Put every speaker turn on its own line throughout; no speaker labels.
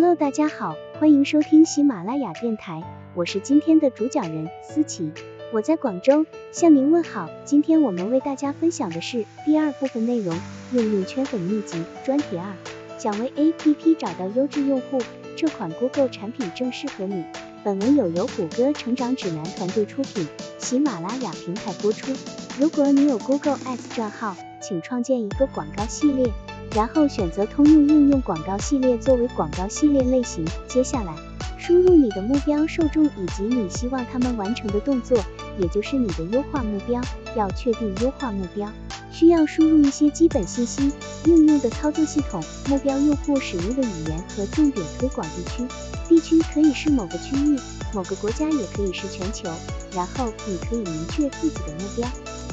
Hello，大家好，欢迎收听喜马拉雅电台，我是今天的主讲人思琪，我在广州向您问好。今天我们为大家分享的是第二部分内容，应用圈粉秘籍专题二，想为 APP 找到优质用户，这款 Google 产品正适合你。本文有由谷歌成长指南团队出品，喜马拉雅平台播出。如果你有 Google Ads 账号，请创建一个广告系列。然后选择通用应用广告系列作为广告系列类型。接下来，输入你的目标受众以及你希望他们完成的动作，也就是你的优化目标。要确定优化目标，需要输入一些基本信息：应用的操作系统、目标用户使用的语言和重点推广地区。地区可以是某个区域、某个国家，也可以是全球。然后你可以明确自己的目标。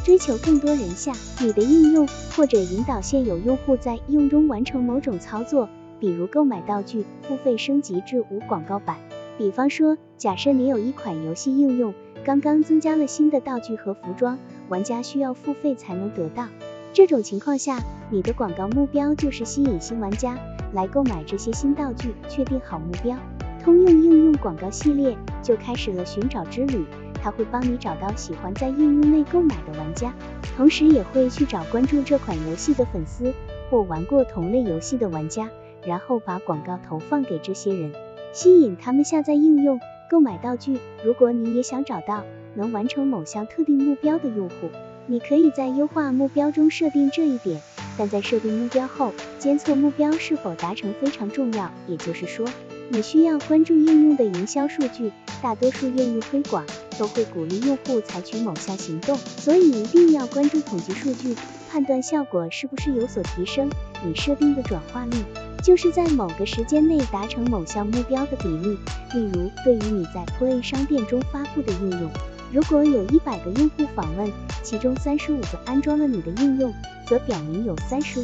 追求更多人下你的应用，或者引导现有用户在应用中完成某种操作，比如购买道具、付费升级至无广告版。比方说，假设你有一款游戏应用，刚刚增加了新的道具和服装，玩家需要付费才能得到。这种情况下，你的广告目标就是吸引新玩家来购买这些新道具。确定好目标，通用应用广告系列就开始了寻找之旅。它会帮你找到喜欢在应用内购买的玩家，同时也会去找关注这款游戏的粉丝或玩过同类游戏的玩家，然后把广告投放给这些人，吸引他们下载应用购买道具。如果你也想找到能完成某项特定目标的用户，你可以在优化目标中设定这一点，但在设定目标后，监测目标是否达成非常重要。也就是说，你需要关注应用的营销数据。大多数业务推广都会鼓励用户采取某项行动，所以一定要关注统计数据，判断效果是不是有所提升。你设定的转化率，就是在某个时间内达成某项目标的比例。例如，对于你在 Play 商店中发布的应用，如果有一百个用户访问，其中三十五个安装了你的应用，则表明有三十五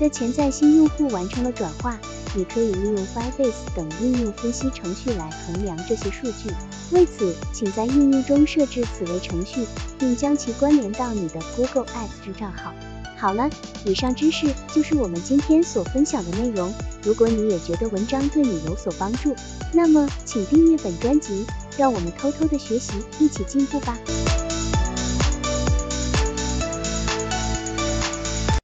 个潜在新用户完成了转化。你可以利用 Firebase 等应用分析程序来衡量这些数据。为此，请在应用中设置此类程序，并将其关联到你的 Google Ads 账号。好了，以上知识就是我们今天所分享的内容。如果你也觉得文章对你有所帮助，那么请订阅本专辑，让我们偷偷的学习，一起进步吧。